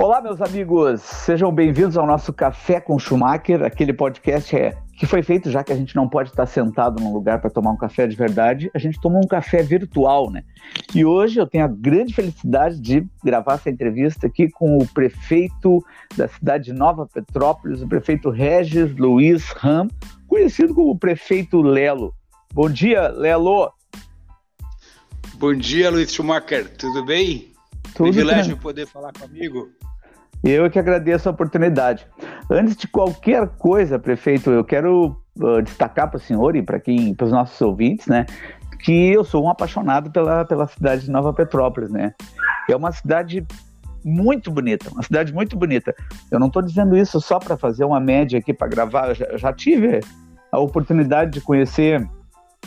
Olá, meus amigos, sejam bem-vindos ao nosso Café com Schumacher, aquele podcast é, que foi feito já que a gente não pode estar sentado num lugar para tomar um café de verdade, a gente toma um café virtual, né? E hoje eu tenho a grande felicidade de gravar essa entrevista aqui com o prefeito da cidade de Nova Petrópolis, o prefeito Regis Luiz Ram, conhecido como prefeito Lelo. Bom dia, Lelo. Bom dia, Luiz Schumacher, tudo bem? Tudo Privilégio bem. poder falar comigo. Eu é que agradeço a oportunidade. Antes de qualquer coisa, prefeito, eu quero uh, destacar para o senhor e para quem, para os nossos ouvintes, né, que eu sou um apaixonado pela, pela cidade de Nova Petrópolis, né? É uma cidade muito bonita, uma cidade muito bonita. Eu não estou dizendo isso só para fazer uma média aqui para gravar. Eu já, eu já tive a oportunidade de conhecer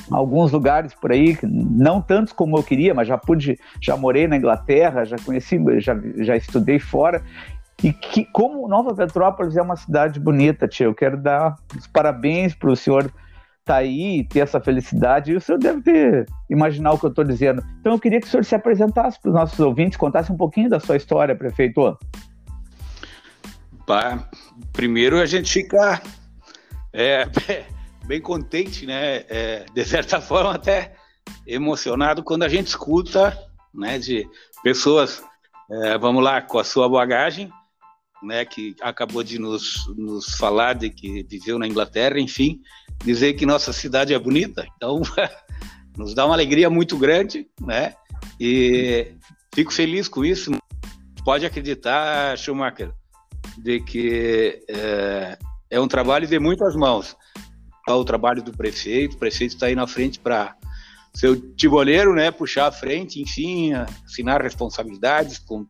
alguns lugares por aí, não tantos como eu queria, mas já pude, já morei na Inglaterra, já conheci, já, já estudei fora e que, como Nova Petrópolis é uma cidade bonita, tia, eu quero dar os parabéns para o senhor estar tá aí ter essa felicidade. E o senhor deve ter imaginar o que eu estou dizendo. Então eu queria que o senhor se apresentasse para os nossos ouvintes, contasse um pouquinho da sua história, prefeito. Bah, primeiro a gente fica é, bem contente, né? É, de certa forma até emocionado quando a gente escuta, né, de pessoas, é, vamos lá, com a sua bagagem, né, que acabou de nos, nos falar de que viveu na Inglaterra, enfim, dizer que nossa cidade é bonita. Então, nos dá uma alegria muito grande, né? E fico feliz com isso. Pode acreditar, Schumacher, de que é, é um trabalho de muitas mãos. É o trabalho do prefeito, o prefeito está aí na frente para ser o tiboleiro, né? Puxar a frente, enfim, assinar responsabilidades com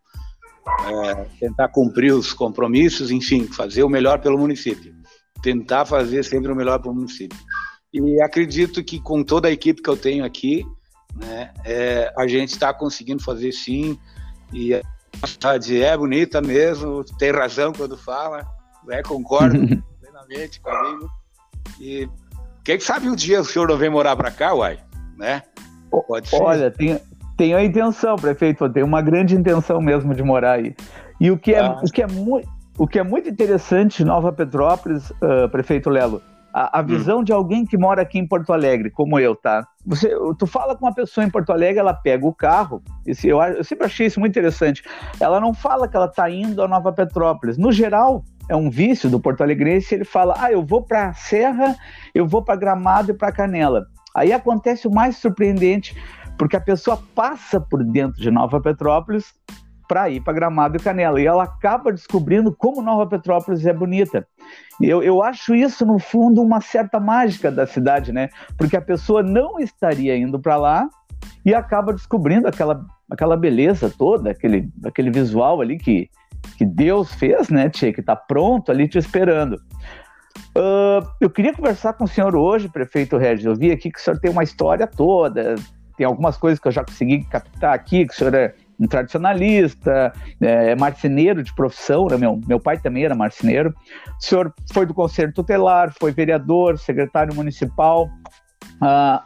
é, tentar cumprir os compromissos, enfim, fazer o melhor pelo município. Tentar fazer sempre o melhor para o município. E acredito que com toda a equipe que eu tenho aqui, né, é, a gente está conseguindo fazer sim. E a cidade é bonita mesmo, tem razão quando fala, né, concordo plenamente comigo. E quem sabe um dia o senhor não vem morar para cá, uai, né? Pode ser. Olha, tem, tenho a intenção, prefeito, eu tenho uma grande intenção mesmo de morar aí. E o que é, ah. o que é, muito, o que é muito interessante Nova Petrópolis, uh, prefeito Lelo, a, a visão hum. de alguém que mora aqui em Porto Alegre, como eu, tá? Você, tu fala com uma pessoa em Porto Alegre, ela pega o carro, esse, eu, eu sempre achei isso muito interessante. Ela não fala que ela está indo a Nova Petrópolis. No geral, é um vício do Porto Alegrense, ele fala: ah, eu vou para Serra, eu vou para Gramado e para Canela. Aí acontece o mais surpreendente porque a pessoa passa por dentro de Nova Petrópolis para ir para Gramado e Canela. E ela acaba descobrindo como Nova Petrópolis é bonita. Eu, eu acho isso, no fundo, uma certa mágica da cidade, né? Porque a pessoa não estaria indo para lá e acaba descobrindo aquela, aquela beleza toda, aquele, aquele visual ali que, que Deus fez, né, Tia? Que está pronto ali te esperando. Uh, eu queria conversar com o senhor hoje, prefeito Regis. Eu vi aqui que o senhor tem uma história toda, tem algumas coisas que eu já consegui captar aqui, que o senhor é um tradicionalista, é, é marceneiro de profissão, né? meu, meu pai também era marceneiro. O senhor foi do Conselho Tutelar, foi vereador, secretário municipal. Ah,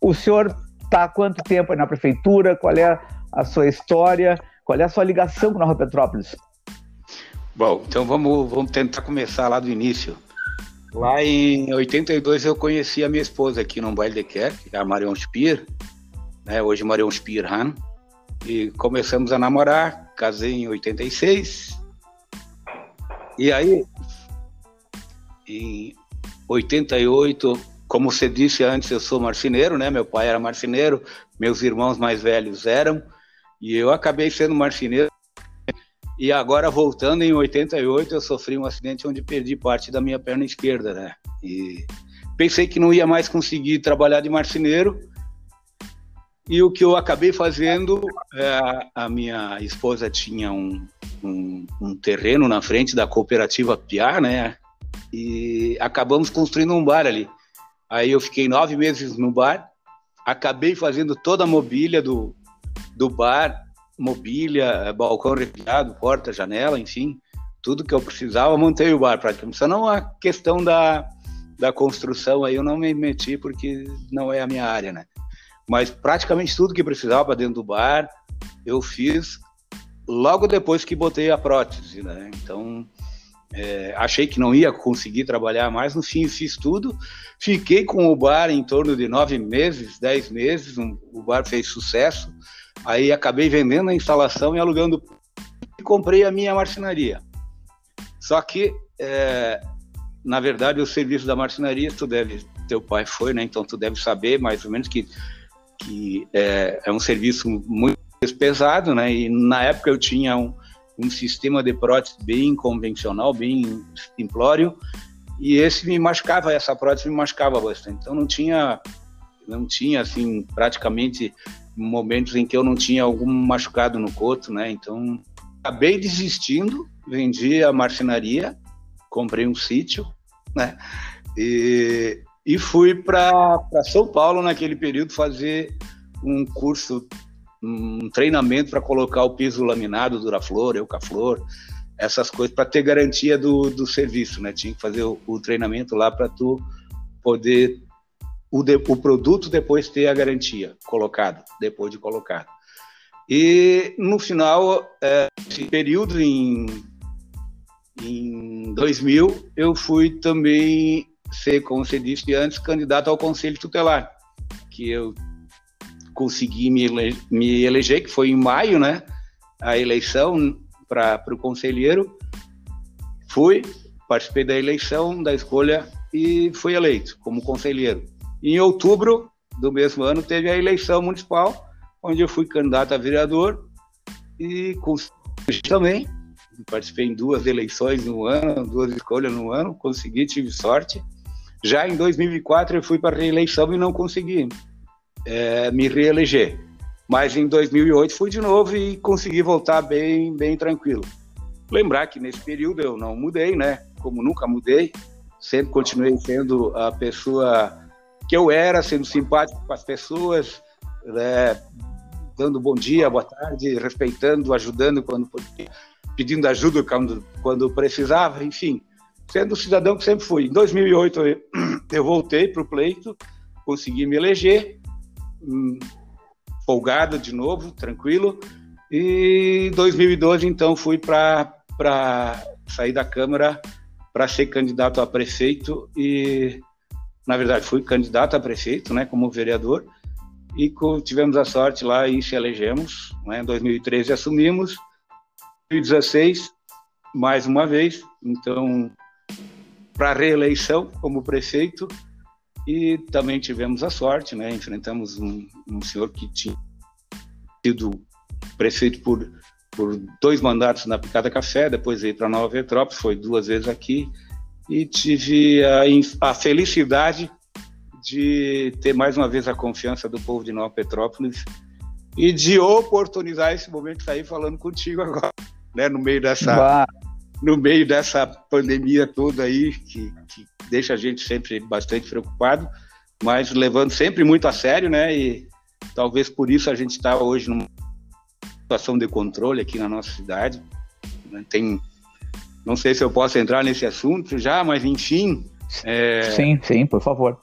o senhor está há quanto tempo aí na prefeitura? Qual é a sua história? Qual é a sua ligação com Nova Petrópolis? Bom, então vamos, vamos tentar começar lá do início. Lá em 82 eu conheci a minha esposa aqui no baile de Quer, que a Marion Spier, né? Hoje Marion Spirhan. E começamos a namorar, casei em 86. E aí, em 88, como você disse antes, eu sou marceneiro, né? Meu pai era marceneiro, meus irmãos mais velhos eram, e eu acabei sendo marceneiro. E agora, voltando em 88, eu sofri um acidente onde perdi parte da minha perna esquerda, né? E pensei que não ia mais conseguir trabalhar de marceneiro, e o que eu acabei fazendo, é, a minha esposa tinha um, um, um, terreno na frente da cooperativa Piar, né? E acabamos construindo um bar ali. Aí eu fiquei nove meses no bar, acabei fazendo toda a mobília do, do bar, mobília, balcão arrepiado, porta, janela, enfim, tudo que eu precisava, montei o bar praticamente. Só não a questão da, da construção aí eu não me meti porque não é a minha área, né? Mas praticamente tudo que precisava dentro do bar eu fiz logo depois que botei a prótese, né? Então, é, achei que não ia conseguir trabalhar mais, no fim fiz tudo. Fiquei com o bar em torno de nove meses, dez meses, um, o bar fez sucesso. Aí acabei vendendo a instalação e alugando e comprei a minha marcenaria. Só que, é, na verdade, o serviço da marcenaria, tu deve, teu pai foi, né? Então tu deve saber mais ou menos que, que é, é um serviço muito pesado, né? E na época eu tinha um, um sistema de prótese bem convencional, bem simplório, e esse me machucava, essa prótese me machucava bastante. Então não tinha, não tinha assim praticamente momentos em que eu não tinha algum machucado no coto, né? Então acabei desistindo, vendi a marcenaria, comprei um sítio, né? E, e fui para São Paulo naquele período fazer um curso um treinamento para colocar o piso laminado, Duraflor, Eucaflor, essas coisas para ter garantia do, do serviço, né? Tinha que fazer o, o treinamento lá para tu poder o, de, o produto depois ter a garantia colocado, depois de colocado. E no final, é, esse período em, em 2000, eu fui também ser, como você disse antes, candidato ao Conselho Tutelar, que eu consegui me, ele me eleger, que foi em maio, né? A eleição para o conselheiro. Fui, participei da eleição, da escolha e fui eleito como conselheiro. Em outubro do mesmo ano teve a eleição municipal, onde eu fui candidato a vereador e também. Participei em duas eleições no ano, duas escolhas no ano, consegui, tive sorte. Já em 2004 eu fui para reeleição e não consegui é, me reeleger. Mas em 2008 fui de novo e consegui voltar bem, bem tranquilo. Lembrar que nesse período eu não mudei, né? Como nunca mudei, sempre continuei sendo a pessoa que eu era, sendo simpático com as pessoas, né? dando bom dia, boa tarde, respeitando, ajudando quando podia, pedindo ajuda quando, quando precisava, enfim, sendo o cidadão que sempre fui. Em 2008 eu, voltei para o pleito, consegui me eleger Hum, folgado de novo, tranquilo. E 2012, então, fui para sair da Câmara para ser candidato a prefeito e, na verdade, fui candidato a prefeito, né, como vereador, e tivemos a sorte lá e se elegemos. Né, em 2013 assumimos, 2016, mais uma vez, então, para reeleição como prefeito, e também tivemos a sorte, né? Enfrentamos um, um senhor que tinha sido prefeito por, por dois mandatos na Picada Café, depois veio para Nova Petrópolis, foi duas vezes aqui, e tive a, a, felicidade de ter mais uma vez a confiança do povo de Nova Petrópolis e de oportunizar esse momento de sair falando contigo agora, né? No meio dessa, no meio dessa pandemia toda aí que, que deixa a gente sempre bastante preocupado, mas levando sempre muito a sério, né? E talvez por isso a gente está hoje numa situação de controle aqui na nossa cidade. Né? Tem, não sei se eu posso entrar nesse assunto já, mas enfim. É... Sim, sim, por favor.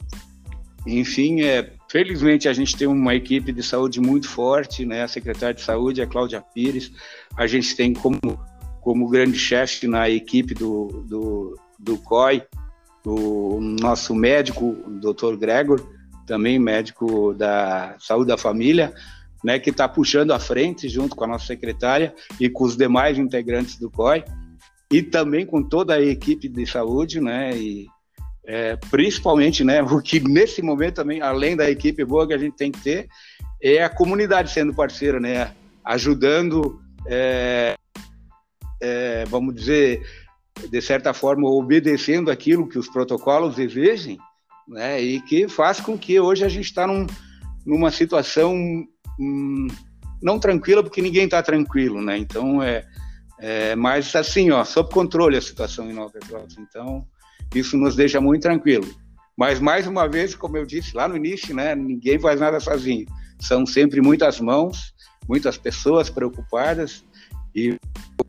Enfim, é, felizmente a gente tem uma equipe de saúde muito forte, né? A secretária de saúde é a Cláudia Pires. A gente tem como como grande chefe na equipe do, do, do COI, o nosso médico, o Dr. Gregor, também médico da saúde da família, né, que está puxando à frente junto com a nossa secretária e com os demais integrantes do COI e também com toda a equipe de saúde, né, e é, principalmente, né, o que nesse momento também, além da equipe boa que a gente tem que ter, é a comunidade sendo parceira, né, ajudando, é, é, vamos dizer, de certa forma, obedecendo aquilo que os protocolos exigem, né, e que faz com que hoje a gente está num, numa situação hum, não tranquila, porque ninguém está tranquilo, né? Então é, é mais assim, ó, sob controle a situação em Nova Petrópolis. Então isso nos deixa muito tranquilo. Mas mais uma vez, como eu disse lá no início, né, ninguém faz nada sozinho. São sempre muitas mãos, muitas pessoas preocupadas e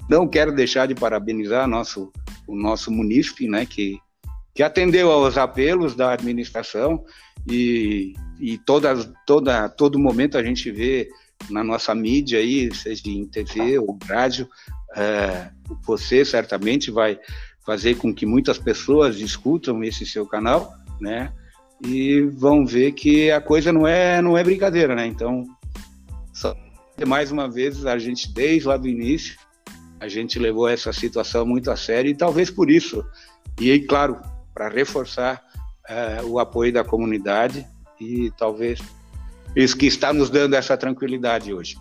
não quero deixar de parabenizar nosso, o nosso munícipe, né, que, que atendeu aos apelos da administração e, e todas, toda, todo momento a gente vê na nossa mídia aí, seja em TV ou rádio, é, você certamente vai fazer com que muitas pessoas escutam esse seu canal, né? E vão ver que a coisa não é não é brincadeira, né? Então, mais uma vez a gente desde lá do início a gente levou essa situação muito a sério e talvez por isso e aí, claro, para reforçar é, o apoio da comunidade e talvez isso que está nos dando essa tranquilidade hoje.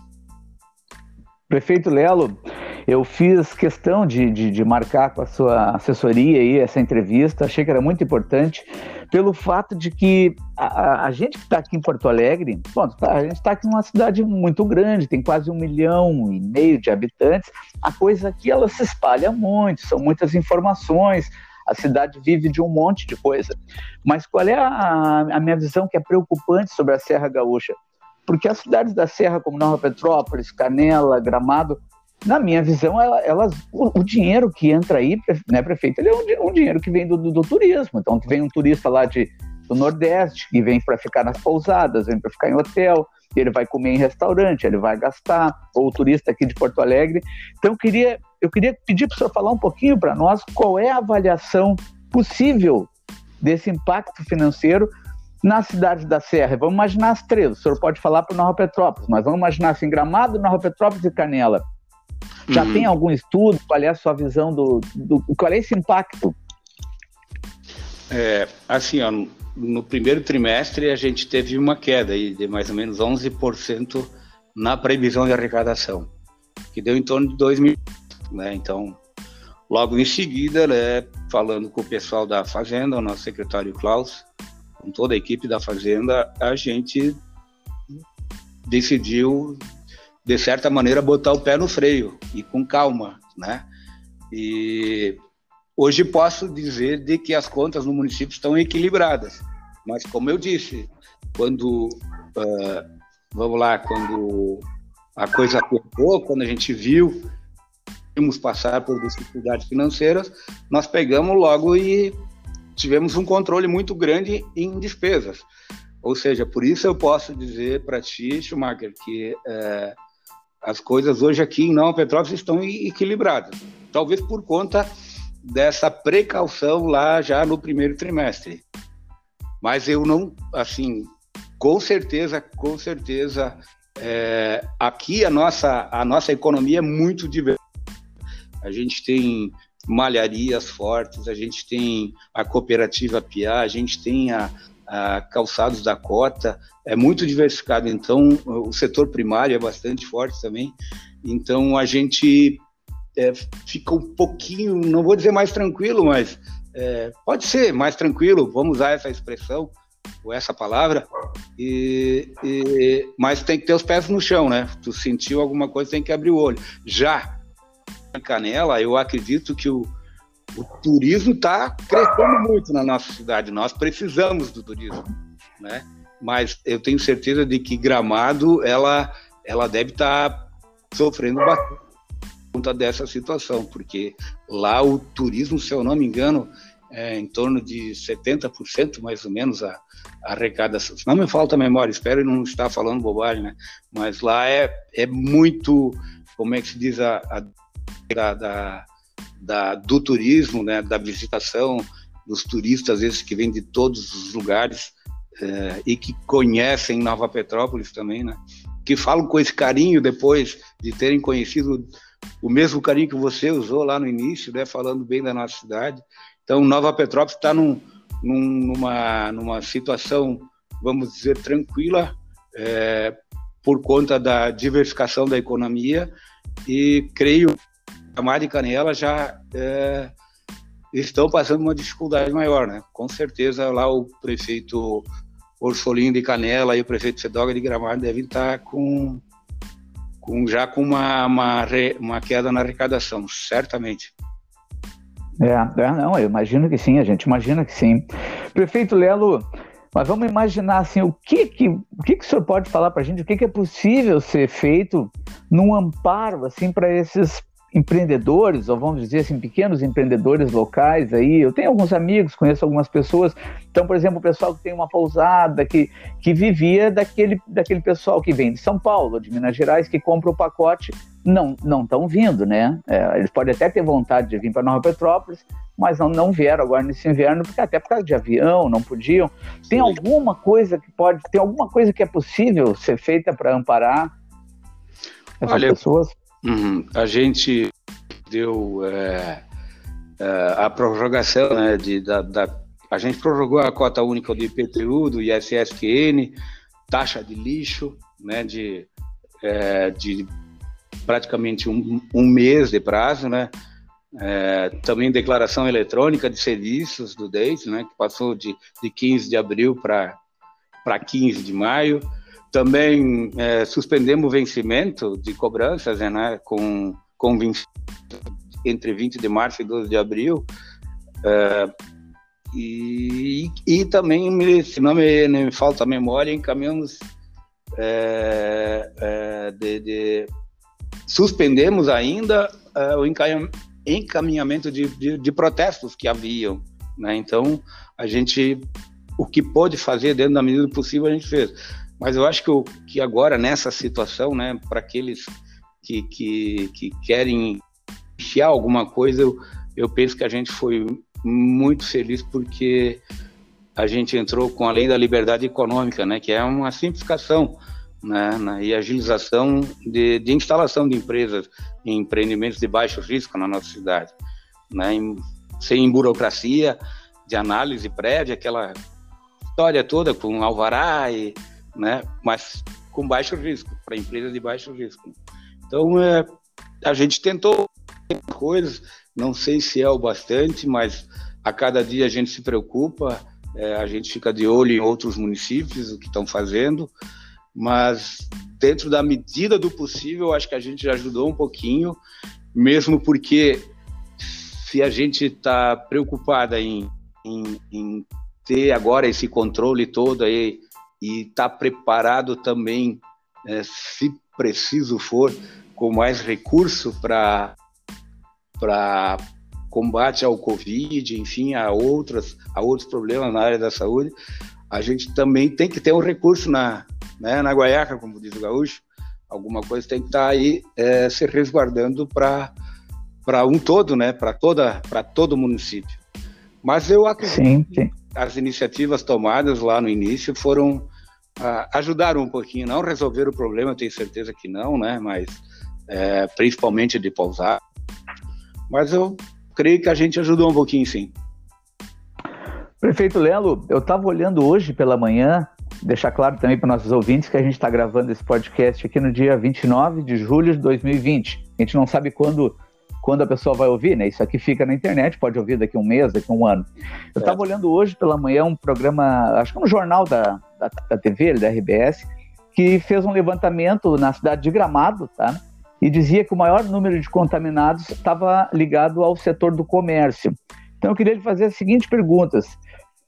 Prefeito Lelo, eu fiz questão de, de, de, marcar com a sua assessoria aí essa entrevista, achei que era muito importante, pelo fato de que a, a gente que está aqui em Porto Alegre, bom, tá, a gente está aqui numa cidade muito grande, tem quase um milhão e meio de habitantes, a coisa aqui ela se espalha muito, são muitas informações, a cidade vive de um monte de coisa. Mas qual é a, a minha visão que é preocupante sobre a Serra Gaúcha? Porque as cidades da Serra, como Nova Petrópolis, Canela, Gramado, na minha visão, elas, o, o, dinheiro que entra aí, né, prefeito, ele é um, um dinheiro que vem do, do, do, turismo. Então, vem um turista lá de, do Nordeste, que vem para ficar nas pousadas, vem para ficar em hotel, ele vai comer em restaurante, ele vai gastar, ou o turista aqui de Porto Alegre. Então, eu queria, eu queria pedir para o senhor falar um pouquinho para nós qual é a avaliação possível desse impacto financeiro na cidade da Serra. Vamos imaginar as três. O senhor pode falar para Nova Petrópolis, mas vamos imaginar assim, Gramado, Nova Petrópolis e Canela. Já uhum. tem algum estudo? Qual é a sua visão do, do qual é esse impacto? É, assim, ó, no primeiro trimestre a gente teve uma queda de mais ou menos 11% na previsão de arrecadação, que deu em torno de 2 mil, né? Então, logo em seguida, né, falando com o pessoal da Fazenda, o nosso secretário Klaus, com toda a equipe da Fazenda, a gente decidiu de certa maneira, botar o pé no freio e com calma, né? E hoje posso dizer de que as contas no município estão equilibradas, mas como eu disse, quando uh, vamos lá, quando a coisa apertou, quando a gente viu íamos passar por dificuldades financeiras, nós pegamos logo e tivemos um controle muito grande em despesas. Ou seja, por isso eu posso dizer para ti, Schumacher, que uh, as coisas hoje aqui em Nova Petrópolis estão equilibradas. Talvez por conta dessa precaução lá já no primeiro trimestre. Mas eu não, assim, com certeza, com certeza, é, aqui a nossa, a nossa economia é muito diversa. A gente tem malharias fortes, a gente tem a cooperativa Piá, a gente tem a, calçados da cota, é muito diversificado. Então, o setor primário é bastante forte também. Então, a gente é, fica um pouquinho, não vou dizer mais tranquilo, mas é, pode ser mais tranquilo, vamos usar essa expressão ou essa palavra, e, e, mas tem que ter os pés no chão, né? Tu sentiu alguma coisa, tem que abrir o olho. Já Canela, eu acredito que o, o turismo está crescendo muito na nossa cidade. Nós precisamos do turismo, né? Mas eu tenho certeza de que Gramado ela ela deve estar tá sofrendo bastante por conta dessa situação, porque lá o turismo, se eu não me engano, é em torno de 70% mais ou menos a, arrecadação. Não me falta memória, espero não estar falando bobagem, né? Mas lá é, é muito, como é que se diz, a, a da, da da, do turismo, né, da visitação, dos turistas, esses que vêm de todos os lugares é, e que conhecem Nova Petrópolis também, né, que falam com esse carinho depois de terem conhecido o mesmo carinho que você usou lá no início, né, falando bem da nossa cidade. Então, Nova Petrópolis está num, num, numa, numa situação, vamos dizer, tranquila, é, por conta da diversificação da economia e creio Camar e Canela já é, estão passando uma dificuldade maior, né? Com certeza lá o prefeito Orsolino de Canela e o prefeito Sedoga de Gramado devem estar com, com já com uma, uma, uma queda na arrecadação, certamente. É, é, não, eu imagino que sim, a gente imagina que sim. Prefeito Lelo, mas vamos imaginar assim, o que que, o que, que o senhor pode falar para a gente, o que, que é possível ser feito num amparo assim para esses empreendedores, ou vamos dizer assim, pequenos empreendedores locais aí. Eu tenho alguns amigos, conheço algumas pessoas. Então, por exemplo, o pessoal que tem uma pousada, que, que vivia daquele, daquele pessoal que vem de São Paulo, de Minas Gerais, que compra o pacote, não não estão vindo, né? É, eles podem até ter vontade de vir para Nova Petrópolis, mas não, não vieram agora nesse inverno, porque até por causa de avião, não podiam. Tem alguma coisa que pode, tem alguma coisa que é possível ser feita para amparar essas Olha, pessoas? Uhum. A gente deu é, é, a prorrogação né, de, da, da, a gente prorrogou a cota única do IPTU, do ISSQN, taxa de lixo, né, de, é, de praticamente um, um, mês de prazo, né? É, também declaração eletrônica de serviços do DEIS, né, que passou de, de 15 de abril para 15 de maio. Também é, suspendemos o vencimento de cobranças né, com, com 20, entre 20 de março e 12 de abril. É, e, e também, se não me, me falta a memória, encaminhamos é, é, de, de, suspendemos ainda é, o encaminhamento de, de, de, protestos que haviam. Né? Então, a gente, o que pôde fazer dentro da medida possível, a gente fez. Mas eu acho que, o, que agora, nessa situação, né, para aqueles que, que, que querem enfiar alguma coisa, eu, eu penso que a gente foi muito feliz porque a gente entrou com a lei da liberdade econômica, né, que é uma simplificação né, né, e agilização de, de, instalação de empresas em empreendimentos de baixo risco na nossa cidade, né, em, sem burocracia de análise prévia, aquela história toda com alvará e né? Mas com baixo risco, para empresas de baixo risco. Então, é, a gente tentou coisas, não sei se é o bastante, mas a cada dia a gente se preocupa, é, a gente fica de olho em outros municípios, o que estão fazendo, mas dentro da medida do possível, acho que a gente já ajudou um pouquinho, mesmo porque se a gente está preocupada em, em, em, ter agora esse controle todo aí e estar tá preparado também, é, se preciso for, com mais recurso para para combate ao Covid, enfim, a outras a outros problemas na área da saúde, a gente também tem que ter um recurso na né, na guaiaca, como diz o gaúcho, alguma coisa tem que estar tá aí é, se resguardando para para um todo, né, para toda para todo o município. Mas eu acredito sim, que as iniciativas tomadas lá no início foram ajudaram um pouquinho, não resolver o problema, tenho certeza que não, né? Mas é, principalmente de pousar. Mas eu creio que a gente ajudou um pouquinho, sim. Prefeito Lelo, eu estava olhando hoje pela manhã, deixar claro também para nossos ouvintes que a gente está gravando esse podcast aqui no dia 29 de julho de 2020. A gente não sabe quando quando a pessoa vai ouvir, né? Isso aqui fica na internet, pode ouvir daqui a um mês, daqui a um ano. Eu estava é. olhando hoje pela manhã um programa, acho que é um jornal da, da, da TV, da RBS, que fez um levantamento na cidade de Gramado, tá? E dizia que o maior número de contaminados estava ligado ao setor do comércio. Então eu queria lhe fazer as seguintes perguntas.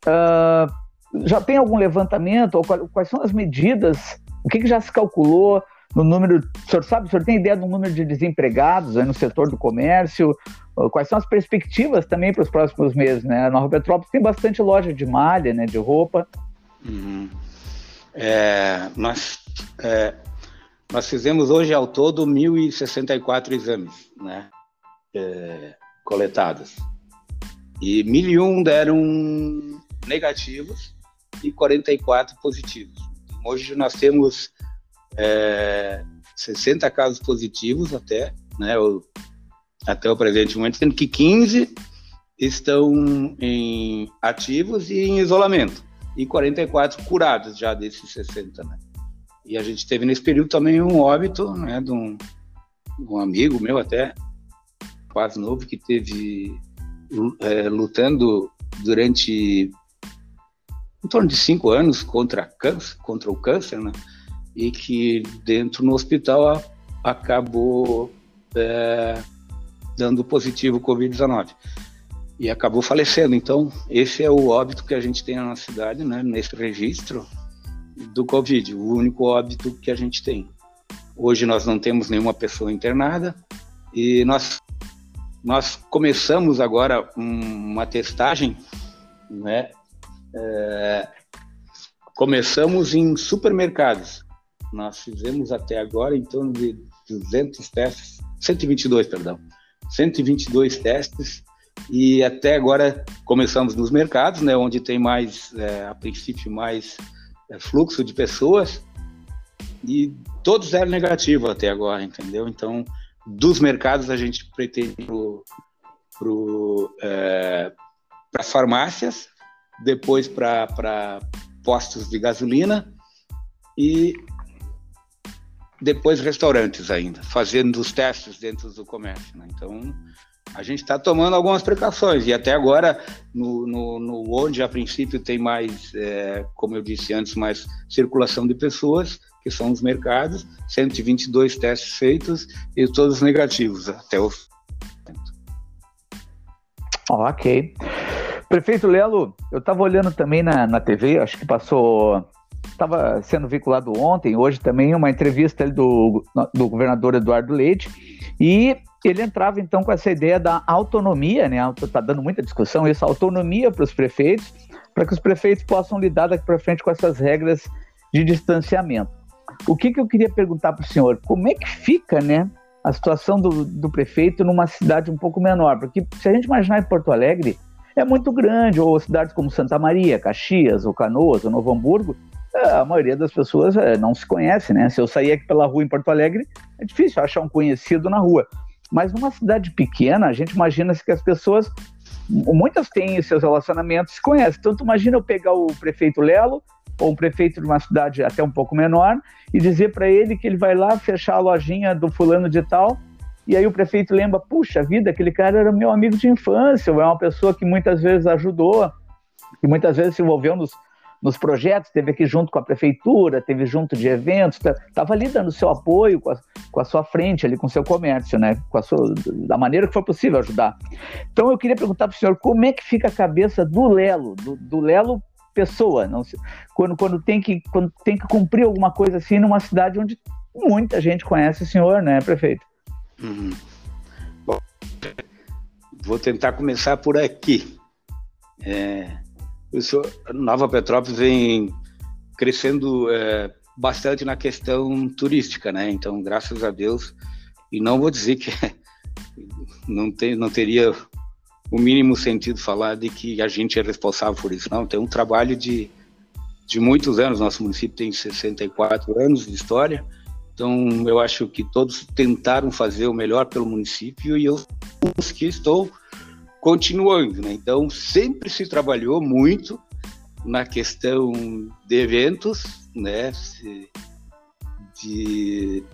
Uh, já tem algum levantamento? Ou quais são as medidas? O que, que já se calculou? No número. O senhor sabe, o senhor tem ideia do número de desempregados no setor do comércio? Quais são as perspectivas também para os próximos meses? Né? A Nova Petrópolis tem bastante loja de malha, né, de roupa. Uhum. É, nós, é, nós fizemos hoje ao todo 1.064 exames né, é, coletados. E 1.001 deram negativos e 44 positivos. Hoje nós temos é, 60 casos positivos até, né, o, até o presente momento, sendo que 15 estão em ativos e em isolamento, e 44 curados já desses 60, né. E a gente teve nesse período também um óbito, né, de um, um amigo meu até, quase novo, que teve é, lutando durante em torno de cinco anos contra câncer, contra o câncer, né? E que dentro no hospital acabou é, dando positivo Covid-19 e acabou falecendo. Então, esse é o óbito que a gente tem na cidade, né, nesse registro do Covid, o único óbito que a gente tem. Hoje nós não temos nenhuma pessoa internada e nós nós começamos agora uma testagem, né? É, começamos em supermercados. Nós fizemos até agora em torno de 200 testes, 122, perdão, 122 testes e até agora começamos nos mercados, né, onde tem mais, é, a princípio, mais é, fluxo de pessoas e todos eram negativos até agora, entendeu? Então, dos mercados a gente pretende para é, farmácias, depois para postos de gasolina e depois restaurantes ainda, fazendo os testes dentro do comércio. Né? Então, a gente está tomando algumas precauções e até agora, no, no, no onde a princípio tem mais, é, como eu disse antes, mais circulação de pessoas, que são os mercados, 122 testes feitos e todos negativos até o Ok. Prefeito Lelo, eu estava olhando também na, na TV, acho que passou, estava sendo vinculado ontem, hoje também, uma entrevista do, do governador Eduardo Leite, e ele entrava então com essa ideia da autonomia, né? Está dando muita discussão isso, autonomia para os prefeitos, para que os prefeitos possam lidar daqui para frente com essas regras de distanciamento. O que, que eu queria perguntar para o senhor? Como é que fica, né, a situação do, do prefeito numa cidade um pouco menor? Porque se a gente imaginar em Porto Alegre, é muito grande, ou cidades como Santa Maria, Caxias, ou Canoas, ou Novo Hamburgo, a maioria das pessoas é, não se conhece, né? Se eu sair aqui pela rua em Porto Alegre, é difícil achar um conhecido na rua. Mas numa cidade pequena, a gente imagina que as pessoas, muitas têm seus relacionamentos, se conhecem. Então, tu imagina eu pegar o prefeito Lelo, ou um prefeito de uma cidade até um pouco menor, e dizer para ele que ele vai lá fechar a lojinha do fulano de tal, e aí o prefeito lembra, puxa vida, aquele cara era meu amigo de infância, ou é uma pessoa que muitas vezes ajudou, que muitas vezes se envolveu nos, nos projetos, teve aqui junto com a prefeitura, teve junto de eventos, estava tá, ali dando seu apoio com a, com a, sua frente ali, com o seu comércio, né? Com a sua, da maneira que for possível ajudar. Então eu queria perguntar para o senhor como é que fica a cabeça do Lelo, do, do Lelo pessoa, não se, quando, quando, tem que, quando tem que cumprir alguma coisa assim numa cidade onde muita gente conhece o senhor, né, prefeito? Uhum. Bom, vou tentar começar por aqui. É, Sou, Nova Petrópolis vem crescendo é, bastante na questão turística, né? Então, graças a Deus, e não vou dizer que não, tem, não teria o mínimo sentido falar de que a gente é responsável por isso, não. Tem um trabalho de, de muitos anos, nosso município tem 64 anos de história, então eu acho que todos tentaram fazer o melhor pelo município e eu que estou continuando. Né? Então, sempre se trabalhou muito na questão de eventos, né? de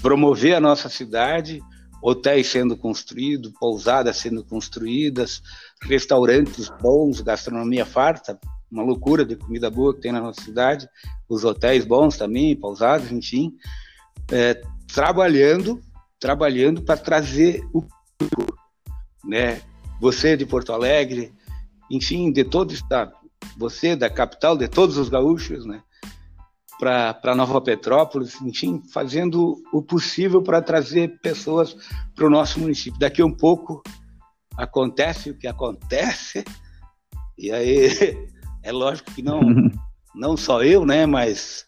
promover a nossa cidade, hotéis sendo construídos, pousadas sendo construídas, restaurantes bons, gastronomia farta, uma loucura de comida boa que tem na nossa cidade, os hotéis bons também, pousadas, enfim, é, trabalhando, trabalhando para trazer o né, você de Porto Alegre, enfim, de todo o estado, você da capital, de todos os gaúchos, né? Para Nova Petrópolis, enfim, fazendo o possível para trazer pessoas para o nosso município. Daqui um pouco acontece o que acontece, e aí é lógico que não, não só eu, né, mas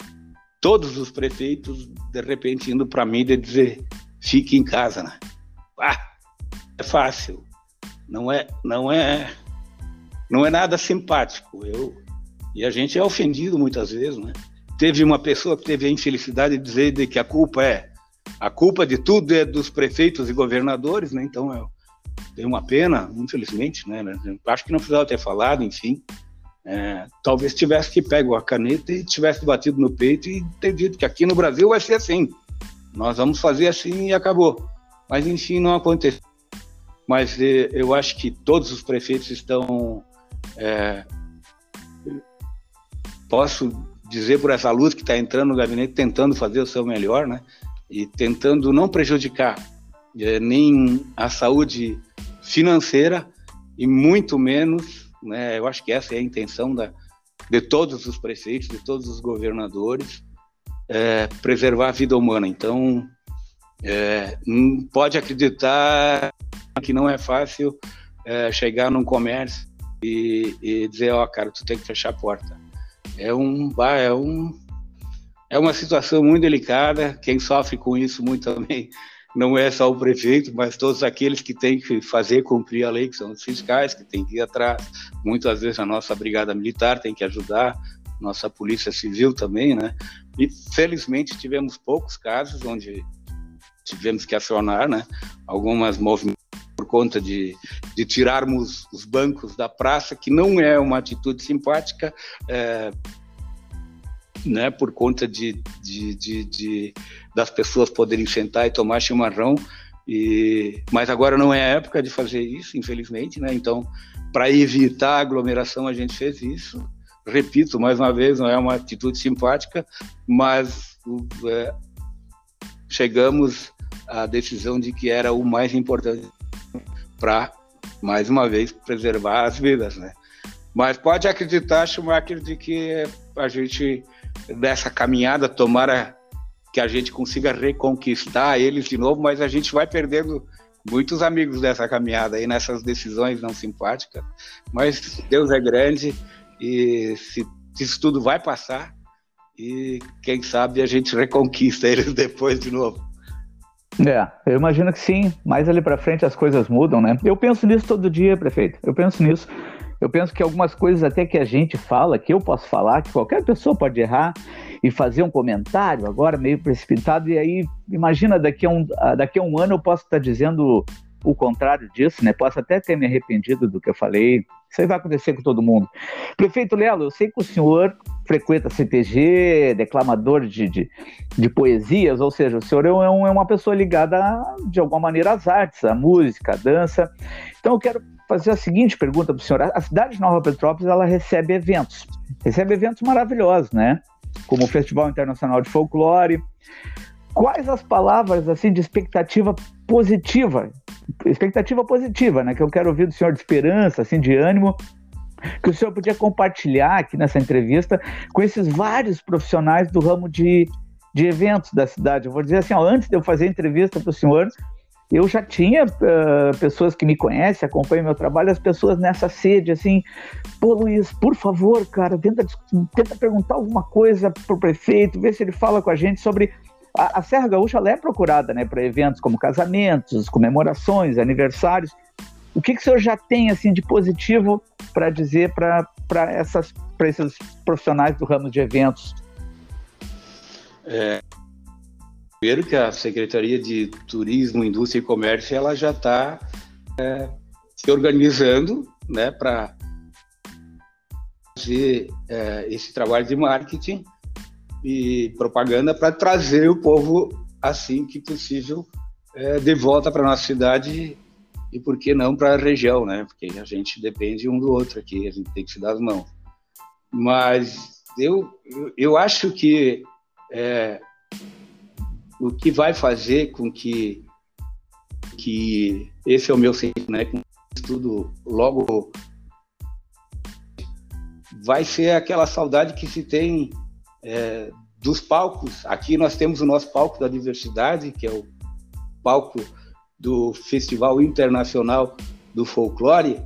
todos os prefeitos, de repente, indo para a mídia dizer: fique em casa, né? Ah, é fácil não é, não é, não é nada simpático. Eu e a gente é ofendido muitas vezes, né? Teve uma pessoa que teve a infelicidade de dizer de que a culpa é a culpa de tudo é dos prefeitos e governadores, né? Então eu tenho uma pena, infelizmente, né? Acho que não precisava ter falado, enfim. É, talvez tivesse que pego a caneta e tivesse batido no peito e ter dito que aqui no Brasil vai ser assim. Nós vamos fazer assim e acabou. Mas enfim, não aconteceu mas eh, eu acho que todos os prefeitos estão. É, posso dizer por essa luz que está entrando no gabinete, tentando fazer o seu melhor, né? E tentando não prejudicar é, nem a saúde financeira e muito menos, né? Eu acho que essa é a intenção da, de todos os prefeitos, de todos os governadores, é, preservar a vida humana. Então, é, pode acreditar que não é fácil é, chegar num comércio e, e dizer, ó, oh, cara, tu tem que fechar a porta. É um, é um, é uma situação muito delicada. Quem sofre com isso muito também não é só o prefeito, mas todos aqueles que têm que fazer cumprir a lei, que são os fiscais, que têm que ir atrás. Muitas vezes a nossa brigada militar tem que ajudar, nossa polícia civil também, né? E felizmente tivemos poucos casos onde tivemos que acionar, né? Algumas movimentos por conta de, de tirarmos os bancos da praça, que não é uma atitude simpática, é, né, por conta de, de, de, de, das pessoas poderem sentar e tomar chimarrão. E, mas agora não é a época de fazer isso, infelizmente, né? Então, para evitar aglomeração, a gente fez isso. Repito, mais uma vez, não é uma atitude simpática, mas é, chegamos à decisão de que era o mais importante para, mais uma vez, preservar as vidas, né? Mas pode acreditar, Schumacher, de que a gente dessa caminhada, tomara que a gente consiga reconquistar eles de novo, mas a gente vai perdendo muitos amigos dessa caminhada aí, nessas decisões não simpáticas. Mas Deus é grande e se, isso tudo vai passar e quem sabe a gente reconquista eles depois de novo. É, eu imagino que sim. Mais ali para frente as coisas mudam, né? Eu penso nisso todo dia, prefeito. Eu penso nisso. Eu penso que algumas coisas até que a gente fala, que eu posso falar, que qualquer pessoa pode errar e fazer um comentário agora meio precipitado, e aí imagina daqui a um, daqui a um ano eu posso estar dizendo o contrário disso, né? Posso até ter me arrependido do que eu falei. Isso aí vai acontecer com todo mundo. Prefeito Lelo, eu sei que o senhor frequenta CTG, declamador de, de, de poesias, ou seja, o senhor é, um, é uma pessoa ligada, de alguma maneira, às artes, à música, à dança. Então eu quero fazer a seguinte pergunta para o senhor. A cidade de Nova Petrópolis, ela recebe eventos. Recebe eventos maravilhosos, né? Como o Festival Internacional de Folclore. Quais as palavras, assim, de expectativa positiva? Expectativa positiva, né? Que eu quero ouvir do senhor de esperança, assim, de ânimo, que o senhor podia compartilhar aqui nessa entrevista com esses vários profissionais do ramo de, de eventos da cidade. Eu vou dizer assim, ó, antes de eu fazer a entrevista para o senhor, eu já tinha uh, pessoas que me conhecem, acompanham meu trabalho, as pessoas nessa sede, assim, pô, Luiz, por favor, cara, tenta, tenta perguntar alguma coisa pro prefeito, ver se ele fala com a gente sobre. A, a Serra Gaúcha ela é procurada né, para eventos como casamentos, comemorações, aniversários. O que, que o senhor já tem assim de positivo para dizer para esses profissionais do ramo de eventos? É, Primeiro que a Secretaria de Turismo, Indústria e Comércio ela já está é, se organizando né, para fazer é, esse trabalho de marketing e propaganda para trazer o povo assim que possível é, de volta para nossa cidade e por que não para a região, né? Porque a gente depende um do outro aqui, a gente tem que se dar as mãos. Mas eu, eu acho que é, o que vai fazer com que, que esse é o meu sentido, né? Com tudo logo vai ser aquela saudade que se tem é, dos palcos. Aqui nós temos o nosso palco da diversidade, que é o palco do Festival Internacional do Folclore,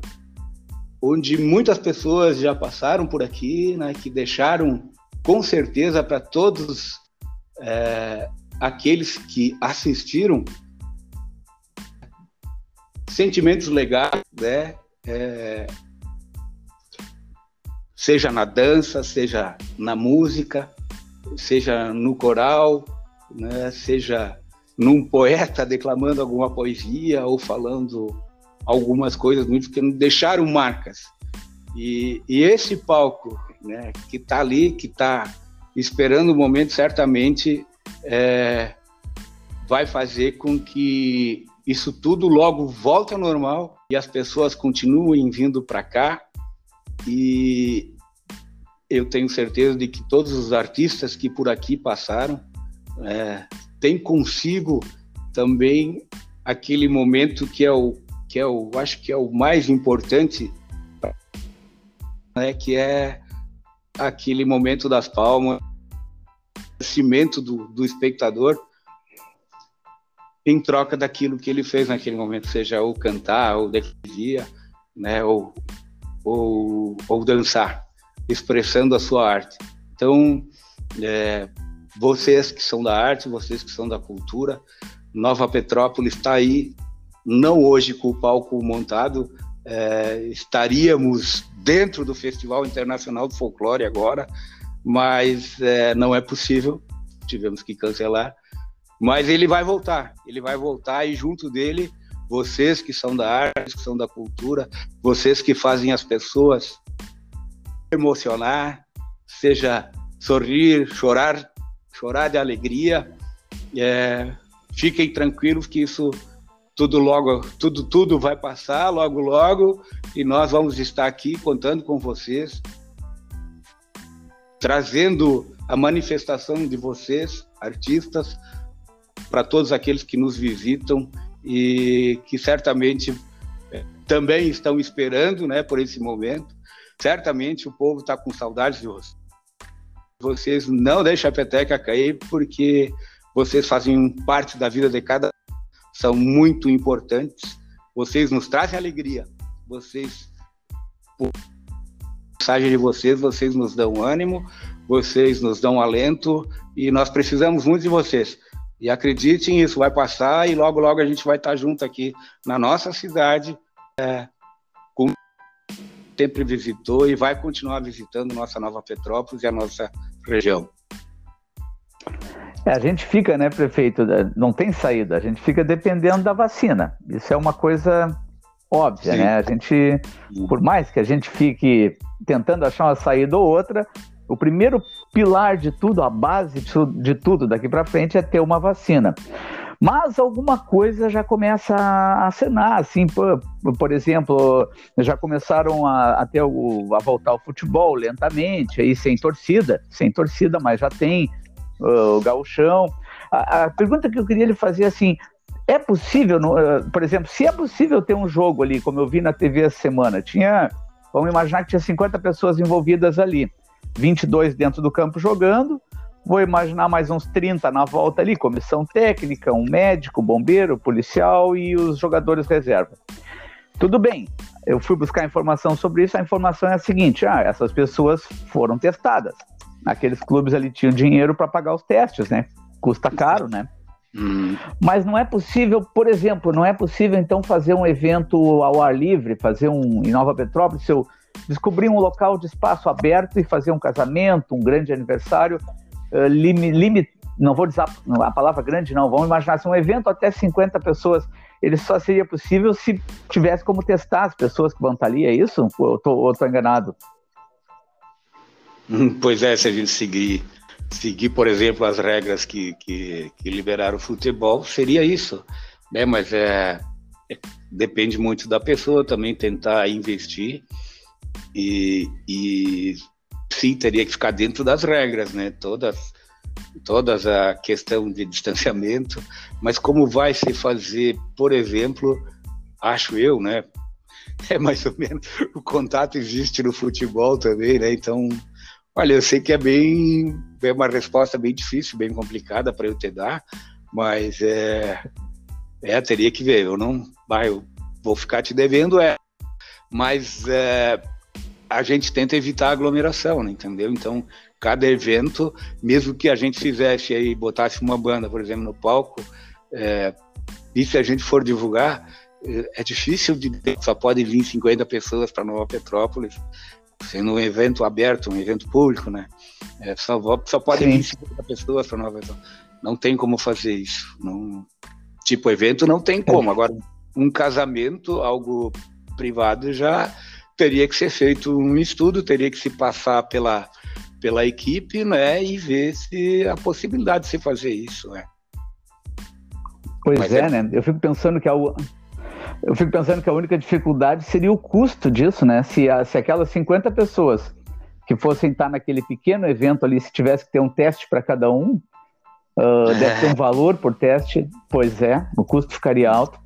onde muitas pessoas já passaram por aqui, né, que deixaram com certeza para todos é, aqueles que assistiram sentimentos legais, né? É, seja na dança, seja na música, seja no coral, né? seja num poeta declamando alguma poesia ou falando algumas coisas muito que deixaram marcas. E, e esse palco, né, que está ali, que está esperando o momento, certamente é, vai fazer com que isso tudo logo volte ao normal e as pessoas continuem vindo para cá. E eu tenho certeza de que todos os artistas que por aqui passaram é, têm consigo também aquele momento que é o que é o acho que é o mais importante né, que é aquele momento das palmas cimento do, do espectador. em troca daquilo que ele fez naquele momento, seja ou cantar, ou dia, né, ou, ou, ou dançar, expressando a sua arte. Então, é, vocês que são da arte, vocês que são da cultura, Nova Petrópolis está aí, não hoje com o palco montado, é, estaríamos dentro do Festival Internacional do Folclore agora, mas é, não é possível, tivemos que cancelar. Mas ele vai voltar, ele vai voltar e junto dele, vocês que são da arte, que são da cultura, vocês que fazem as pessoas emocionar, seja sorrir, chorar, chorar de alegria. É, fiquem tranquilos que isso tudo logo, tudo, tudo vai passar logo, logo, e nós vamos estar aqui contando com vocês, trazendo a manifestação de vocês, artistas, para todos aqueles que nos visitam e que certamente é, também estão esperando, né, por esse momento. Certamente o povo está com saudades de vocês vocês não deixem a peteca cair, porque vocês fazem parte da vida de cada são muito importantes. Vocês nos trazem alegria. Vocês, por mensagem de vocês, vocês nos dão ânimo, vocês nos dão alento e nós precisamos muito de vocês. E acreditem, isso vai passar e logo, logo a gente vai estar junto aqui na nossa cidade, é, com sempre visitou e vai continuar visitando nossa Nova Petrópolis e a nossa região. É, a gente fica, né, prefeito, não tem saída, a gente fica dependendo da vacina. Isso é uma coisa óbvia, Sim. né? A gente, por mais que a gente fique tentando achar uma saída ou outra, o primeiro pilar de tudo, a base de tudo daqui para frente é ter uma vacina. Mas alguma coisa já começa a acenar, assim, por, por exemplo, já começaram a, a, ter o, a voltar ao futebol lentamente, aí sem torcida, sem torcida, mas já tem uh, o gauchão. A, a, pergunta que eu queria lhe fazer assim, é possível, uh, por exemplo, se é possível ter um jogo ali, como eu vi na TV essa semana, tinha, vamos imaginar que tinha 50 pessoas envolvidas ali, 22 dentro do campo jogando, Vou imaginar mais uns 30 na volta ali, comissão técnica, um médico, bombeiro, policial e os jogadores reserva. Tudo bem, eu fui buscar informação sobre isso, a informação é a seguinte, ah, essas pessoas foram testadas. Aqueles clubes ali tinham dinheiro para pagar os testes, né? Custa caro, né? Hum. Mas não é possível, por exemplo, não é possível então fazer um evento ao ar livre, fazer um em Nova Petrópolis, se eu descobrir um local de espaço aberto e fazer um casamento, um grande aniversário, uh, limite, não vou dizer a, palavra grande, não, vamos imaginar se um evento até 50 pessoas, ele só seria possível se tivesse como testar as pessoas que vão estar ali, é isso? Ou eu estou enganado? Hum, pois é, se a gente seguir, seguir por exemplo, as regras que, que, que liberaram o futebol, seria isso. Né? Mas é, é, depende muito da pessoa também tentar investir e, e sim, teria que ficar dentro das regras, né? Todas, todas a questão de distanciamento, mas como vai se fazer, por exemplo, acho eu, né? É mais ou menos o contato existe no futebol também, né? Então, olha, eu sei que é bem, é uma resposta bem difícil, bem complicada para eu te dar, mas é, é, teria que ver. Eu não, vai, eu vou ficar te devendo, é, mas é, a gente tenta evitar aglomeração, né, entendeu? Então, cada evento, mesmo que a gente fizesse aí, botasse uma banda, por exemplo, no palco, é, e se a gente for divulgar, é, é difícil de só podem vir 50 pessoas para Nova Petrópolis, sendo um evento aberto, um evento público, né? É, só, só podem vir 50 pessoas para Nova Petrópolis. Não tem como fazer isso. Não, tipo, evento não tem como. Agora, um casamento, algo privado, já teria que ser feito um estudo, teria que se passar pela, pela equipe, né, e ver se a possibilidade de se fazer isso, né. Pois é, é, né? Eu fico pensando que a, eu fico pensando que a única dificuldade seria o custo disso, né? Se, a, se aquelas 50 pessoas que fossem estar naquele pequeno evento ali, se tivesse que ter um teste para cada um, uh, deve ter um valor por teste. Pois é, o custo ficaria alto.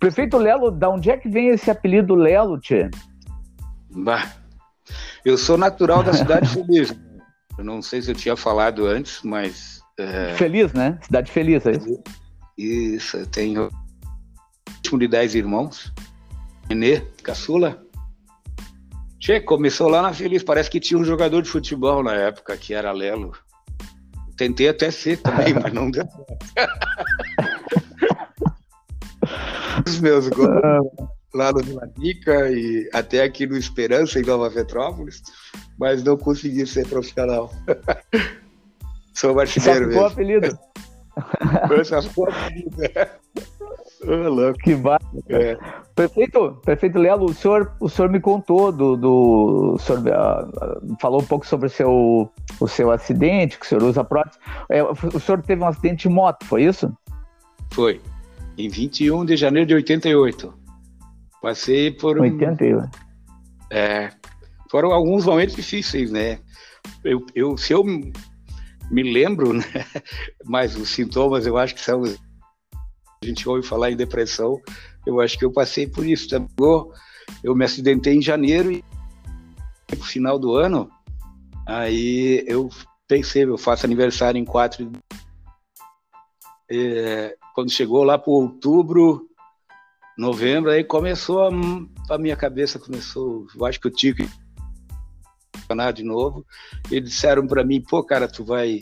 Prefeito Lelo, da onde é que vem esse apelido Lelo, Tchê? Bah, eu sou natural da cidade feliz. Eu não sei se eu tinha falado antes, mas. É... Feliz, né? Cidade feliz, é isso? Isso, eu tenho último de 10 irmãos. Nenê, caçula. Che, começou lá na Feliz. Parece que tinha um jogador de futebol na época, que era Lelo. Tentei até ser também, mas não deu Os meus gols lá no Vila e até aqui no Esperança, em Nova Petrópolis, mas não consegui ser profissional. Sou marceneiro mesmo. apelido? Essa apelido. Oh, louco. Que básico. É. Perfeito, perfeito, Lelo. O senhor, o senhor me contou do. do o senhor uh, falou um pouco sobre o seu, o seu acidente, que o senhor usa prótese. É, o senhor teve um acidente de moto, foi isso? Foi. Em 21 de janeiro de 88. Passei por. Um, 88. É, foram alguns momentos difíceis, né? Eu, eu, se eu me lembro, né? Mas os sintomas eu acho que são. A gente ouve falar em depressão, eu acho que eu passei por isso. Também. Eu me acidentei em janeiro e no final do ano, aí eu pensei, eu faço aniversário em 4 é, quando chegou lá para outubro, novembro, aí começou a, a minha cabeça começou, eu acho que eu tive de novo. Eles disseram para mim, pô, cara, tu vai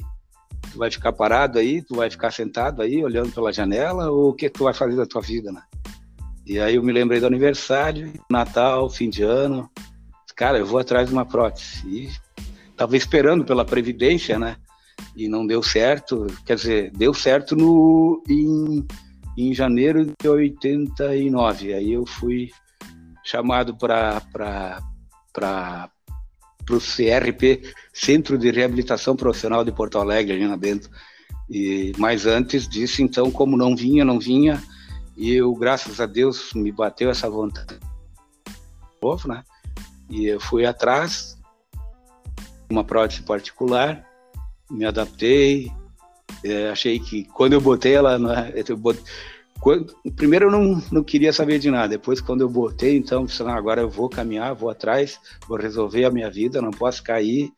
tu vai ficar parado aí, tu vai ficar sentado aí olhando pela janela ou o que tu vai fazer da tua vida, né? E aí eu me lembrei do aniversário, Natal, fim de ano. Cara, eu vou atrás de uma prótese. E tava esperando pela previdência, né? E não deu certo. Quer dizer, deu certo no em, em janeiro de 89. Aí eu fui chamado para o CRP, Centro de Reabilitação Profissional de Porto Alegre, ali na Bento. E, mas antes disso, então, como não vinha, não vinha, e eu, graças a Deus, me bateu essa vontade novo, né? E eu fui atrás, uma prótese particular, me adaptei, é, achei que quando eu botei ela, né, eu quando, primeiro eu não, não queria saber de nada. Depois, quando eu botei, então, não, agora eu vou caminhar, vou atrás, vou resolver a minha vida, não posso cair.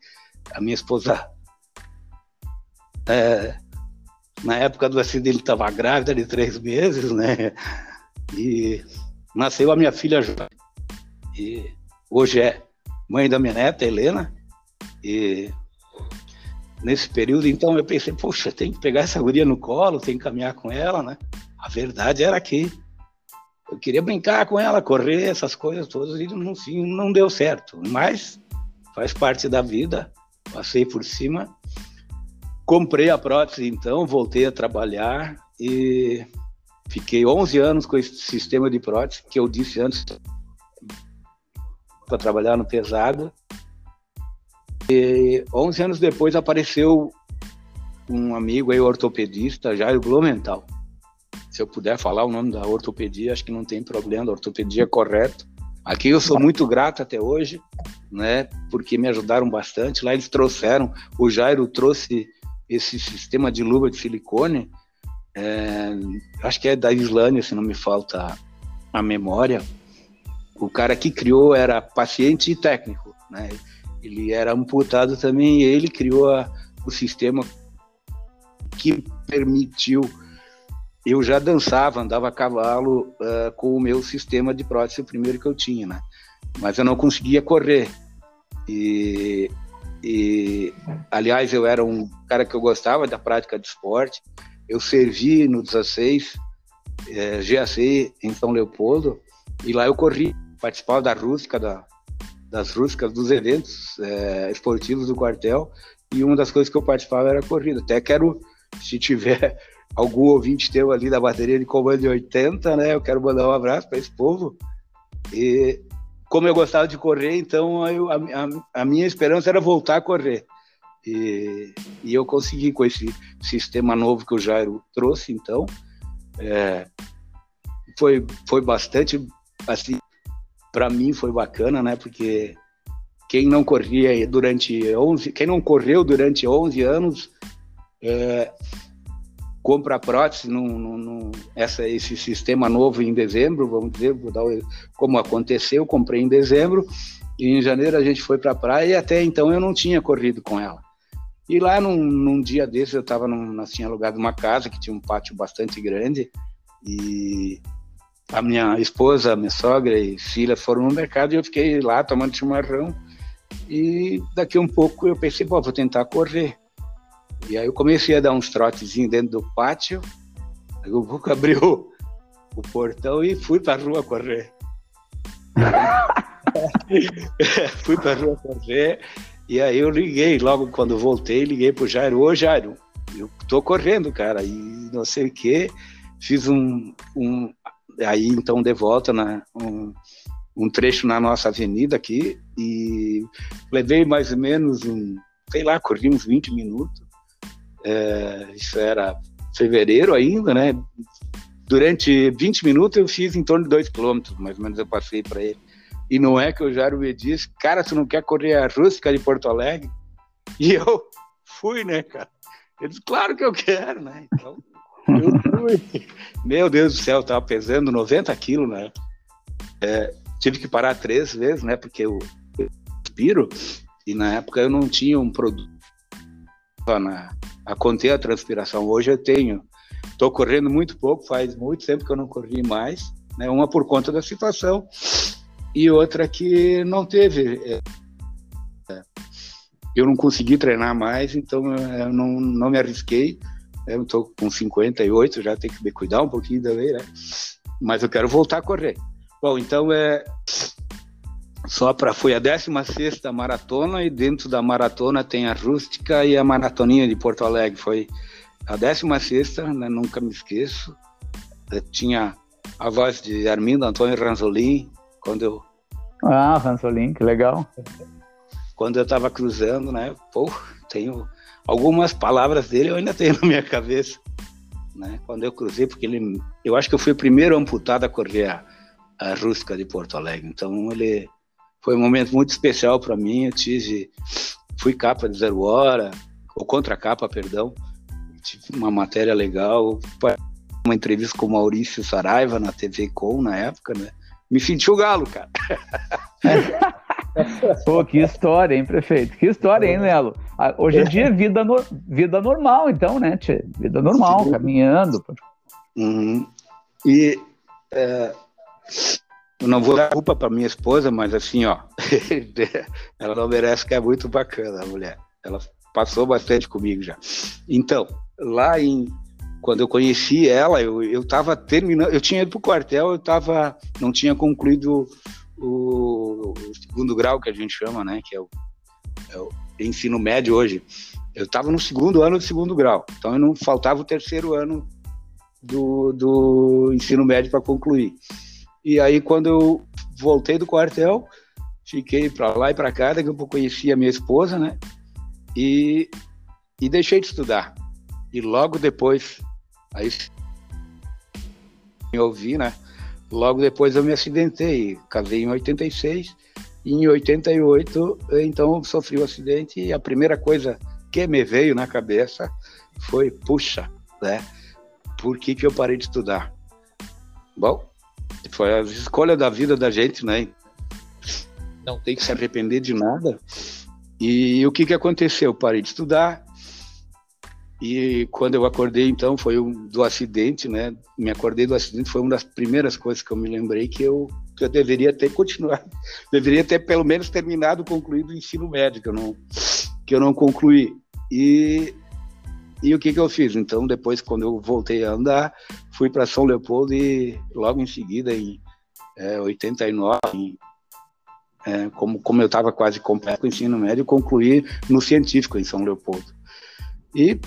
A minha esposa, é, na época do acidente, estava grávida de três meses, né? E nasceu a minha filha, e hoje é mãe da minha neta, Helena. E nesse período, então, eu pensei, poxa, tem que pegar essa guria no colo, tem que caminhar com ela, né? A verdade era que eu queria brincar com ela, correr, essas coisas todas, e no fim não deu certo. Mas faz parte da vida, passei por cima. Comprei a prótese, então, voltei a trabalhar e fiquei 11 anos com esse sistema de prótese, que eu disse antes, para trabalhar no pesado. E 11 anos depois apareceu um amigo aí, ortopedista, Jairo Blumenthal se eu puder falar o nome da ortopedia, acho que não tem problema, a ortopedia é correto. Aqui eu sou muito grato até hoje, né, porque me ajudaram bastante. Lá eles trouxeram, o Jairo trouxe esse sistema de luva de silicone, é, acho que é da Islândia, se não me falta a memória. O cara que criou era paciente e técnico, né? Ele era amputado também e ele criou a, o sistema que permitiu eu já dançava, andava a cavalo uh, com o meu sistema de prótese, o primeiro que eu tinha, né? Mas eu não conseguia correr. E, e, aliás, eu era um cara que eu gostava da prática de esporte. Eu servi no 16 é, GAC em São Leopoldo e lá eu corri, participava da rústica, da, das rústicas, dos eventos é, esportivos do quartel. E uma das coisas que eu participava era a corrida. Até quero, se tiver algum ouvinte teu ali da bateria de comando de 80, né? Eu quero mandar um abraço para esse povo. E como eu gostava de correr, então eu, a, a, a, minha esperança era voltar a correr. E, e, eu consegui com esse sistema novo que o Jairo trouxe, então. É, foi, foi bastante, assim, para mim foi bacana, né? Porque quem não corria durante 11, quem não correu durante 11 anos, é, compra prótese num, num, essa, esse sistema novo em dezembro, vamos dizer, vou dar o, como aconteceu, comprei em dezembro, e em janeiro a gente foi para a praia e até então eu não tinha corrido com ela. E lá num, num dia desses eu estava assim, alugado uma casa que tinha um pátio bastante grande e a minha esposa, minha sogra e filha foram no mercado e eu fiquei lá tomando chimarrão. E daqui um pouco eu pensei, bom, vou tentar correr. E aí eu comecei a dar uns trotezinhos dentro do pátio. Aí o Buco abriu o portão e fui para a rua correr. fui para a rua correr. E aí eu liguei, logo quando voltei, liguei pro Jairo, ô Jairo, eu tô correndo, cara, e não sei o quê. Fiz um, um aí então de volta na um, um, trecho na nossa avenida aqui e levei mais ou menos um, sei lá, corri uns 20 minutos. É, isso era fevereiro ainda, né? Durante 20 minutos eu fiz em torno de 2 quilômetros, mais ou menos eu passei para ele. E não é que o Jairo me disse, cara, tu não quer correr a rústica de Porto Alegre? E eu fui, né, cara? Ele disse, claro que eu quero, né? Então, Meu Deus do céu, tava pesando 90 quilos, né? É, tive que parar três vezes, né? Porque eu, eu respiro e na época eu não tinha um produto na, a conter a transpiração. Hoje eu tenho. Estou correndo muito pouco, faz muito tempo que eu não corri mais, né? Uma por conta da situação e outra que não teve. É, é, eu não consegui treinar mais, então eu não, não me arrisquei. Eu estou com 58, já tenho que me cuidar um pouquinho também, né? Mas eu quero voltar a correr. Bom, então é só para foi a 16 maratona e dentro da maratona tem a rústica e a maratoninha de Porto Alegre. Foi a 16, né? Nunca me esqueço. Eu tinha a voz de Armindo Antônio Ranzolin quando eu ah, Ransolim, que legal. Quando eu estava cruzando, né? Pô, tenho algumas palavras dele eu ainda tenho na minha cabeça, né? Quando eu cruzei, porque ele, eu acho que eu fui o primeiro amputado a correr a, a rústica de Porto Alegre. Então ele foi um momento muito especial para mim. Eu tive, fui capa de zero hora, ou contra capa, perdão. Tive uma matéria legal, uma entrevista com Maurício Saraiva na TV Com na época, né? me senti o galo, cara. Pô, que história, hein, prefeito? Que história, hein, Nelo? Ah, hoje em dia é vida, no... vida normal, então, né, tchê? Vida normal, Sim. caminhando. Uhum. E é, eu não vou dar culpa para minha esposa, mas assim, ó, ela não merece que é muito bacana a mulher. Ela passou bastante comigo já. Então, lá em quando eu conheci ela, eu, eu tava terminando, eu tinha ido pro quartel, eu tava, não tinha concluído o, o segundo grau, que a gente chama, né, que é o, é o ensino médio hoje. Eu estava no segundo ano do segundo grau, então eu não faltava o terceiro ano do, do ensino médio para concluir. E aí, quando eu voltei do quartel, fiquei para lá e para cá, daqui a pouco conheci a minha esposa, né? E, e deixei de estudar. E logo depois Aí eu ouvi, né? Logo depois eu me acidentei, casei em 86 e em 88 então sofri o um acidente e a primeira coisa que me veio na cabeça foi, puxa, né? Por que que eu parei de estudar? Bom, foi a escolha da vida da gente, né? Não tem que se arrepender de nada. E o que que aconteceu? Eu parei de estudar, e quando eu acordei, então, foi um, do acidente, né? Me acordei do acidente, foi uma das primeiras coisas que eu me lembrei que eu, que eu deveria ter continuado, deveria ter pelo menos terminado, concluído o ensino médio, que eu não, que eu não concluí. E, e o que, que eu fiz? Então, depois, quando eu voltei a andar, fui para São Leopoldo e logo em seguida, em é, 89, em, é, como, como eu estava quase completo com o ensino médio, concluí no científico em São Leopoldo. E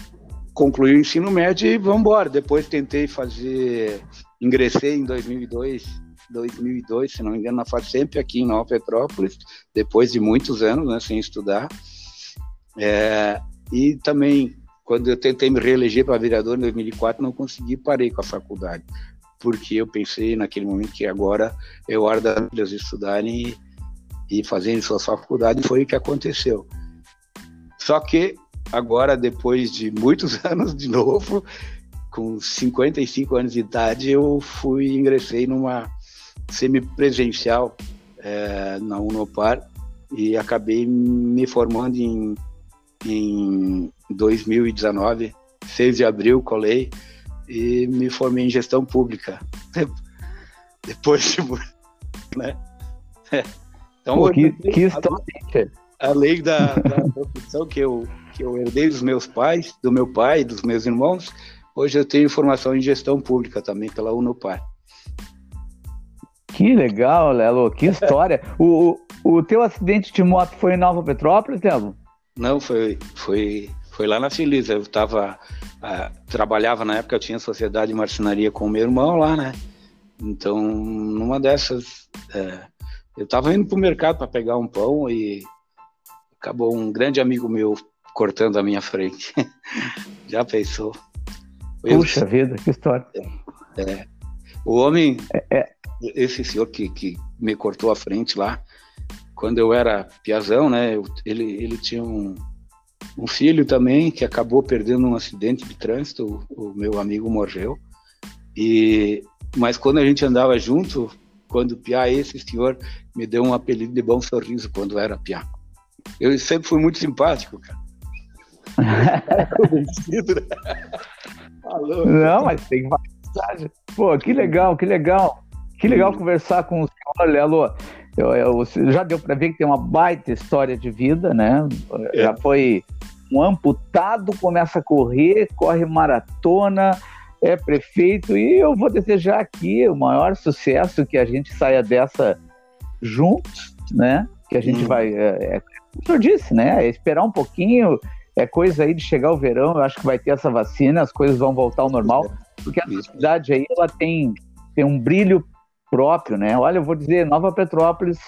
concluí o ensino médio e vamos embora. Depois tentei fazer, ingressei em 2002, 2002, se não me engano, na FACEMP aqui em Nova Petrópolis, depois de muitos anos, né, sem estudar. É, e também, quando eu tentei me reeleger para vereador em 2004, não consegui, parei com a faculdade, porque eu pensei naquele momento que agora é hora das filhas estudarem e, e fazerem sua faculdade, foi o que aconteceu. Só que agora, depois de muitos anos de novo, com 55 anos de idade, eu fui ingressei numa semipresencial é, na Unopar e acabei me formando em em 2019, 6 de abril, colei e me formei em gestão pública. Depois de. Né? Então, Pô, que, que história! Além da, da profissão que eu, que eu herdei dos meus pais, do meu pai, dos meus irmãos, hoje eu tenho formação em gestão pública também pela Unopar. Que legal, Lelo, que história. o, o teu acidente de moto foi em Nova Petrópolis, Lelo? Não, foi, foi, foi lá na Feliz. Eu tava, uh, trabalhava na época, eu tinha sociedade de marcenaria com o meu irmão lá, né? Então, numa dessas, uh, eu estava indo para o mercado para pegar um pão e acabou um grande amigo meu cortando a minha frente. Já pensou? Puxa vida, que história. É. O homem, é, é. esse senhor que, que me cortou a frente lá, quando eu era piazão, né, eu, ele, ele tinha um, um filho também que acabou perdendo um acidente de trânsito, o, o meu amigo morreu. E mas quando a gente andava junto, quando piá esse senhor me deu um apelido de bom sorriso quando era piá. Eu sempre fui muito simpático, cara. Não, mas tem mensagem. Pô, que legal, que legal. Que legal conversar com o senhor, Lelo. Eu, eu, já deu para ver que tem uma baita história de vida, né? É. Já foi um amputado, começa a correr, corre maratona, é prefeito, e eu vou desejar aqui o maior sucesso que a gente saia dessa juntos, né? Que a gente hum. vai. É, é, como o senhor disse, né? É esperar um pouquinho, é coisa aí de chegar o verão, eu acho que vai ter essa vacina, as coisas vão voltar ao normal, porque a cidade aí ela tem, tem um brilho próprio, né? Olha, eu vou dizer, Nova Petrópolis,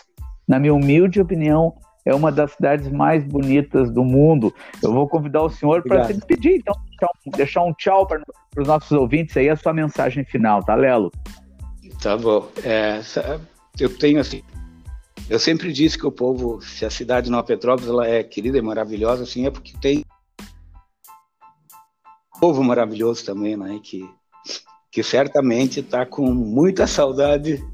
na minha humilde opinião, é uma das cidades mais bonitas do mundo. Eu vou convidar o senhor para se despedir, então, deixar um tchau para os nossos ouvintes aí, a sua mensagem final, tá, Lelo? Tá bom. É, eu tenho assim, eu sempre disse que o povo, se a cidade de Nova Petrópolis ela é querida e maravilhosa, assim, é porque tem um povo maravilhoso também, né? Que que certamente está com muita saudade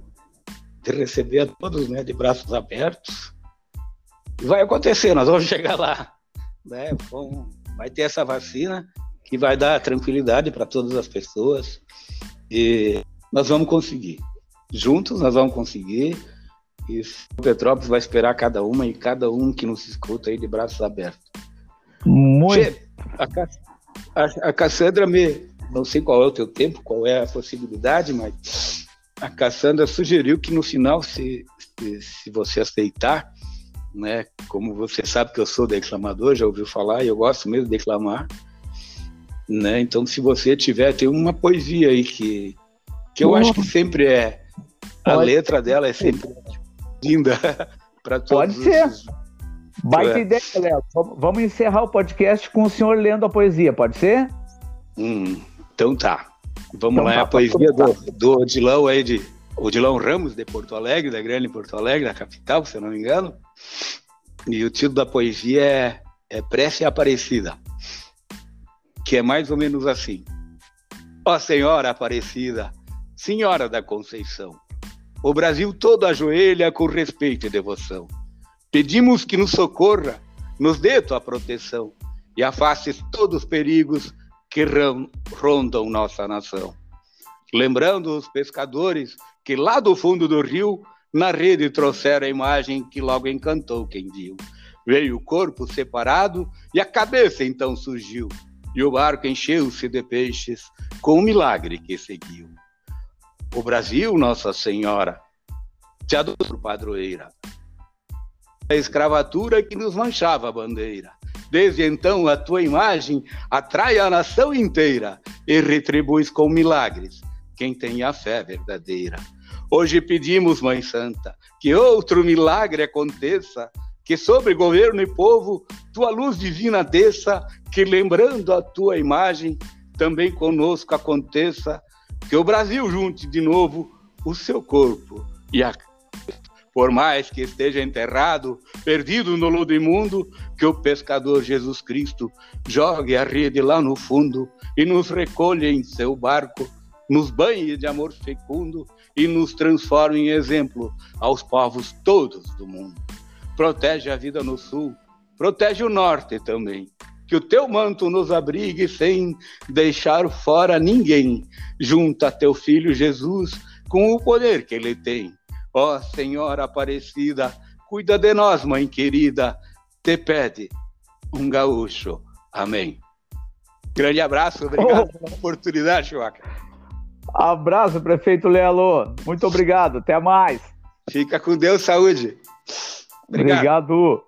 de receber a todos né, de braços abertos. Vai acontecer, nós vamos chegar lá. Né? Vai ter essa vacina que vai dar tranquilidade para todas as pessoas e nós vamos conseguir. Juntos nós vamos conseguir e o Petrópolis vai esperar cada uma e cada um que nos escuta aí de braços abertos. Muito. Che, a, a, a Cassandra me, não sei qual é o teu tempo, qual é a possibilidade, mas a Cassandra sugeriu que no final, se, se, se, você aceitar, né, como você sabe que eu sou declamador, já ouviu falar, e eu gosto mesmo de declamar, né, então se você tiver, tem uma poesia aí que, que eu acho que sempre é, a letra dela é sempre linda para todos. Pode ser. Esses... Baita é. ideia, Léo. Vamos encerrar o podcast com o senhor lendo a poesia, pode ser? Hum. Então tá. Vamos então, lá, tá, a poesia do, do Odilão aí de Odilão Ramos, de Porto Alegre, da grande Porto Alegre, da capital, se eu não me engano. E o título da poesia é, é Prece Aparecida, que é mais ou menos assim. Ó Senhora Aparecida, Senhora da Conceição, o Brasil todo ajoelha com respeito e devoção. Pedimos que nos socorra, nos dê tua proteção e afastes todos os perigos que rondam nossa nação. Lembrando os pescadores que lá do fundo do rio, na rede trouxeram a imagem que logo encantou quem viu. Veio o corpo separado e a cabeça então surgiu, e o barco encheu-se de peixes com o milagre que seguiu. O Brasil, Nossa Senhora, te adoro, padroeira. A escravatura que nos manchava a bandeira Desde então, a tua imagem atrai a nação inteira e retribuis com milagres quem tem a fé verdadeira. Hoje pedimos, Mãe Santa, que outro milagre aconteça, que sobre governo e povo tua luz divina desça, que lembrando a tua imagem, também conosco aconteça, que o Brasil junte de novo o seu corpo e a por mais que esteja enterrado, perdido no lodo imundo, que o pescador Jesus Cristo jogue a rede lá no fundo e nos recolha em seu barco, nos banhe de amor fecundo e nos transforme em exemplo aos povos todos do mundo. Protege a vida no sul, protege o norte também. Que o teu manto nos abrigue sem deixar fora ninguém. Junta teu filho Jesus com o poder que ele tem. Ó Senhora Aparecida, cuida de nós, mãe querida. Te pede um gaúcho. Amém. Grande abraço, obrigado oh. pela oportunidade, Chuaca. Abraço, prefeito Lelo. Muito obrigado, até mais. Fica com Deus, saúde. Obrigado. obrigado.